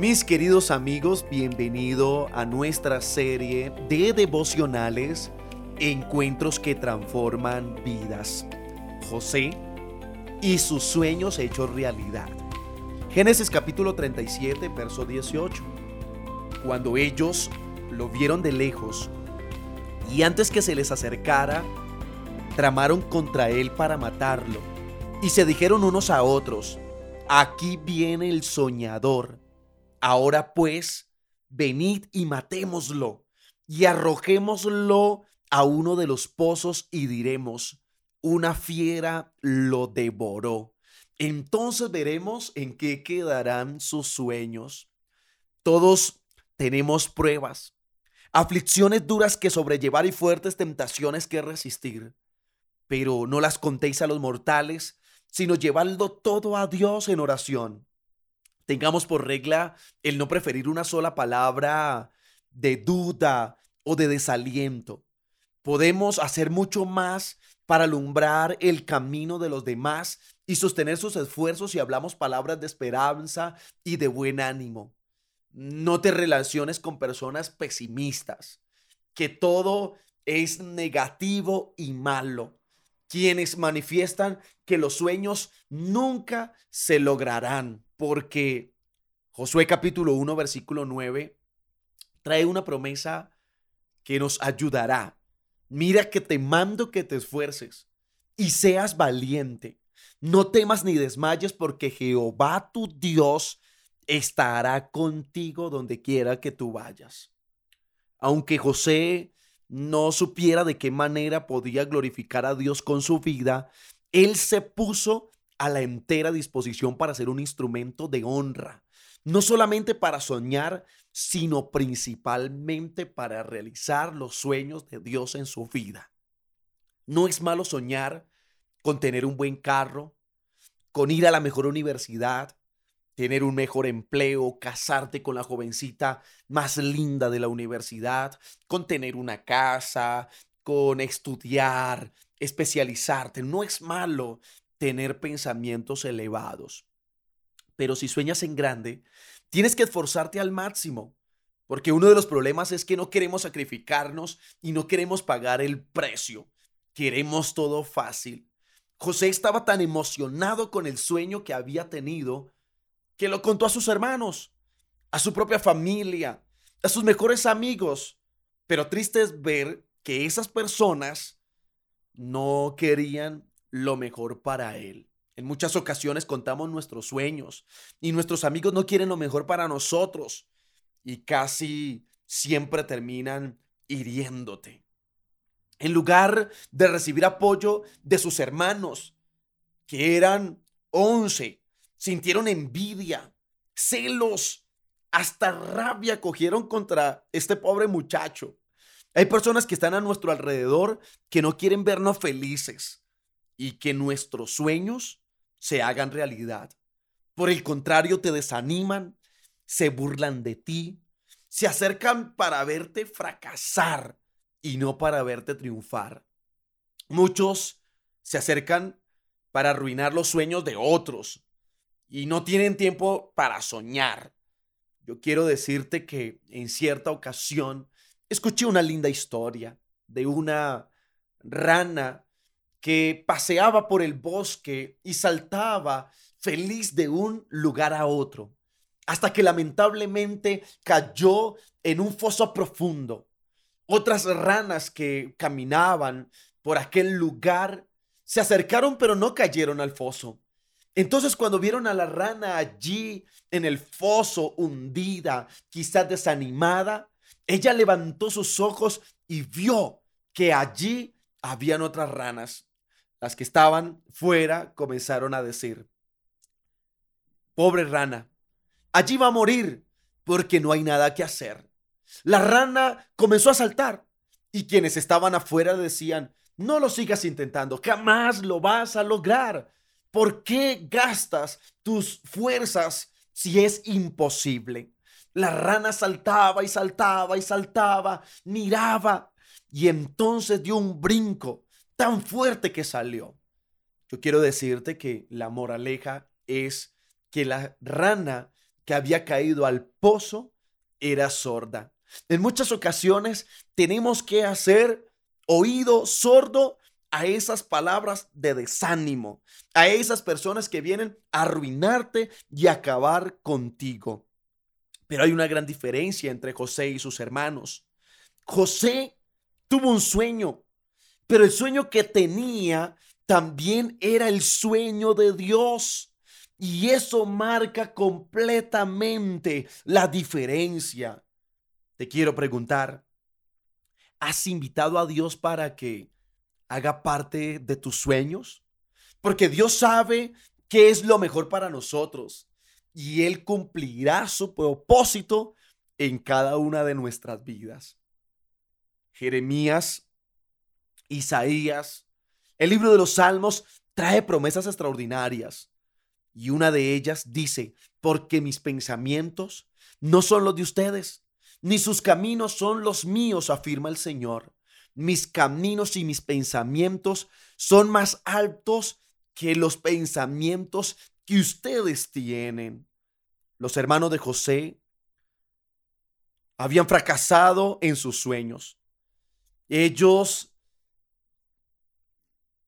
Mis queridos amigos, bienvenido a nuestra serie de devocionales Encuentros que transforman vidas. José y sus sueños hechos realidad. Génesis capítulo 37, verso 18. Cuando ellos lo vieron de lejos y antes que se les acercara, tramaron contra él para matarlo y se dijeron unos a otros, aquí viene el soñador Ahora pues, venid y matémoslo y arrojémoslo a uno de los pozos y diremos, una fiera lo devoró. Entonces veremos en qué quedarán sus sueños. Todos tenemos pruebas, aflicciones duras que sobrellevar y fuertes tentaciones que resistir. Pero no las contéis a los mortales, sino llevadlo todo a Dios en oración tengamos por regla el no preferir una sola palabra de duda o de desaliento. Podemos hacer mucho más para alumbrar el camino de los demás y sostener sus esfuerzos si hablamos palabras de esperanza y de buen ánimo. No te relaciones con personas pesimistas, que todo es negativo y malo, quienes manifiestan que los sueños nunca se lograrán porque Josué capítulo 1, versículo 9, trae una promesa que nos ayudará. Mira que te mando que te esfuerces y seas valiente. No temas ni desmayes porque Jehová tu Dios estará contigo donde quiera que tú vayas. Aunque José no supiera de qué manera podía glorificar a Dios con su vida, él se puso a la entera disposición para ser un instrumento de honra, no solamente para soñar, sino principalmente para realizar los sueños de Dios en su vida. No es malo soñar con tener un buen carro, con ir a la mejor universidad, tener un mejor empleo, casarte con la jovencita más linda de la universidad, con tener una casa, con estudiar, especializarte. No es malo tener pensamientos elevados. Pero si sueñas en grande, tienes que esforzarte al máximo, porque uno de los problemas es que no queremos sacrificarnos y no queremos pagar el precio. Queremos todo fácil. José estaba tan emocionado con el sueño que había tenido que lo contó a sus hermanos, a su propia familia, a sus mejores amigos. Pero triste es ver que esas personas no querían lo mejor para él. En muchas ocasiones contamos nuestros sueños y nuestros amigos no quieren lo mejor para nosotros y casi siempre terminan hiriéndote. En lugar de recibir apoyo de sus hermanos, que eran once, sintieron envidia, celos, hasta rabia cogieron contra este pobre muchacho. Hay personas que están a nuestro alrededor que no quieren vernos felices, y que nuestros sueños se hagan realidad. Por el contrario, te desaniman, se burlan de ti, se acercan para verte fracasar y no para verte triunfar. Muchos se acercan para arruinar los sueños de otros y no tienen tiempo para soñar. Yo quiero decirte que en cierta ocasión escuché una linda historia de una rana que paseaba por el bosque y saltaba feliz de un lugar a otro, hasta que lamentablemente cayó en un foso profundo. Otras ranas que caminaban por aquel lugar se acercaron pero no cayeron al foso. Entonces cuando vieron a la rana allí en el foso hundida, quizás desanimada, ella levantó sus ojos y vio que allí habían otras ranas las que estaban fuera comenzaron a decir, pobre rana, allí va a morir porque no hay nada que hacer. La rana comenzó a saltar y quienes estaban afuera decían, no lo sigas intentando, jamás lo vas a lograr. ¿Por qué gastas tus fuerzas si es imposible? La rana saltaba y saltaba y saltaba, miraba y entonces dio un brinco tan fuerte que salió. Yo quiero decirte que la moraleja es que la rana que había caído al pozo era sorda. En muchas ocasiones tenemos que hacer oído sordo a esas palabras de desánimo, a esas personas que vienen a arruinarte y acabar contigo. Pero hay una gran diferencia entre José y sus hermanos. José tuvo un sueño, pero el sueño que tenía también era el sueño de Dios. Y eso marca completamente la diferencia. Te quiero preguntar, ¿has invitado a Dios para que haga parte de tus sueños? Porque Dios sabe qué es lo mejor para nosotros y Él cumplirá su propósito en cada una de nuestras vidas. Jeremías, Isaías, el libro de los Salmos trae promesas extraordinarias y una de ellas dice, porque mis pensamientos no son los de ustedes, ni sus caminos son los míos, afirma el Señor mis caminos y mis pensamientos son más altos que los pensamientos que ustedes tienen. Los hermanos de José habían fracasado en sus sueños. Ellos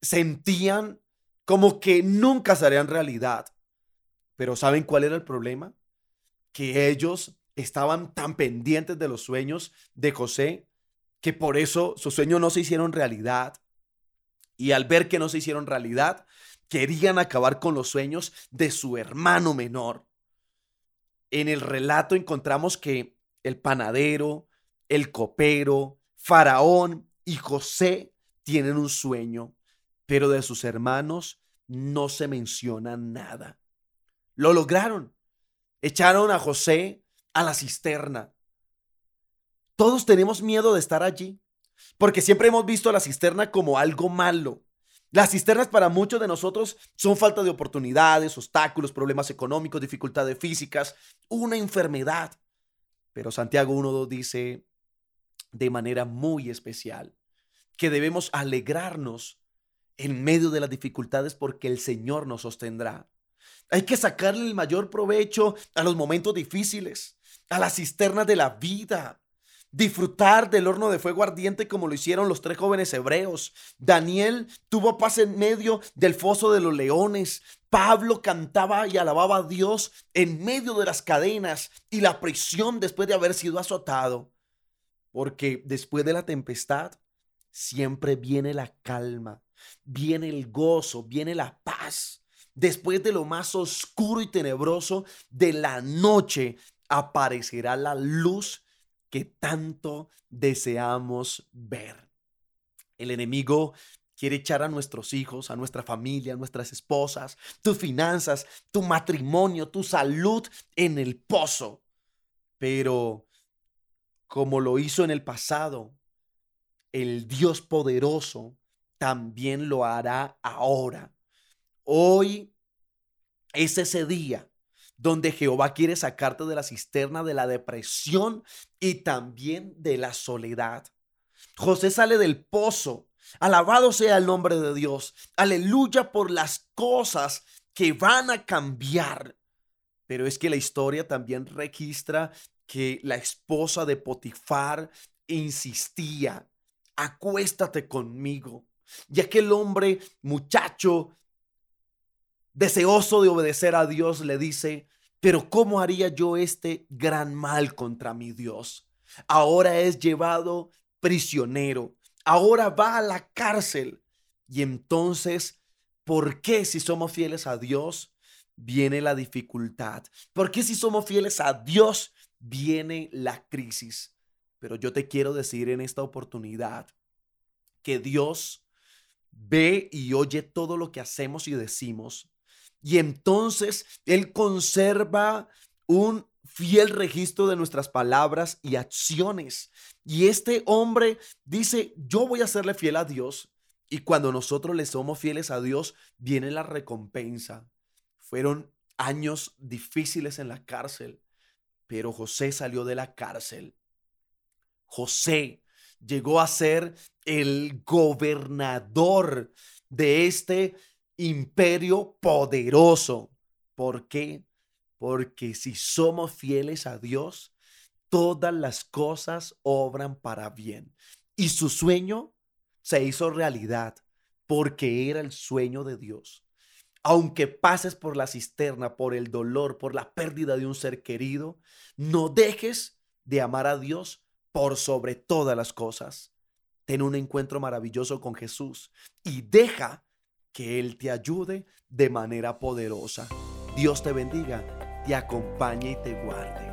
sentían como que nunca serían realidad. Pero ¿saben cuál era el problema? Que ellos estaban tan pendientes de los sueños de José que por eso sus sueños no se hicieron realidad. Y al ver que no se hicieron realidad, querían acabar con los sueños de su hermano menor. En el relato encontramos que el panadero, el copero, Faraón y José tienen un sueño, pero de sus hermanos no se menciona nada. Lo lograron. Echaron a José a la cisterna. Todos tenemos miedo de estar allí, porque siempre hemos visto la cisterna como algo malo. Las cisternas para muchos de nosotros son falta de oportunidades, obstáculos, problemas económicos, dificultades físicas, una enfermedad. Pero Santiago 1.2 dice de manera muy especial que debemos alegrarnos en medio de las dificultades porque el Señor nos sostendrá. Hay que sacarle el mayor provecho a los momentos difíciles, a las cisternas de la vida, disfrutar del horno de fuego ardiente como lo hicieron los tres jóvenes hebreos. Daniel tuvo paz en medio del foso de los leones. Pablo cantaba y alababa a Dios en medio de las cadenas y la prisión después de haber sido azotado. Porque después de la tempestad siempre viene la calma, viene el gozo, viene la paz. Después de lo más oscuro y tenebroso de la noche aparecerá la luz que tanto deseamos ver. El enemigo quiere echar a nuestros hijos, a nuestra familia, a nuestras esposas, tus finanzas, tu matrimonio, tu salud en el pozo. Pero como lo hizo en el pasado, el Dios poderoso también lo hará ahora. Hoy es ese día donde Jehová quiere sacarte de la cisterna de la depresión y también de la soledad. José sale del pozo. Alabado sea el nombre de Dios. Aleluya por las cosas que van a cambiar. Pero es que la historia también registra que la esposa de Potifar insistía, acuéstate conmigo. Y aquel hombre, muchacho, deseoso de obedecer a Dios, le dice, pero ¿cómo haría yo este gran mal contra mi Dios? Ahora es llevado prisionero, ahora va a la cárcel. Y entonces, ¿por qué si somos fieles a Dios viene la dificultad? ¿Por qué si somos fieles a Dios viene la crisis? Pero yo te quiero decir en esta oportunidad que Dios ve y oye todo lo que hacemos y decimos y entonces Él conserva un fiel registro de nuestras palabras y acciones. Y este hombre dice, yo voy a serle fiel a Dios. Y cuando nosotros le somos fieles a Dios, viene la recompensa. Fueron años difíciles en la cárcel, pero José salió de la cárcel. José llegó a ser el gobernador de este imperio poderoso. ¿Por qué? porque si somos fieles a Dios, todas las cosas obran para bien. Y su sueño se hizo realidad porque era el sueño de Dios. Aunque pases por la cisterna, por el dolor, por la pérdida de un ser querido, no dejes de amar a Dios por sobre todas las cosas. Ten un encuentro maravilloso con Jesús y deja que Él te ayude de manera poderosa. Dios te bendiga, te acompañe y te guarde.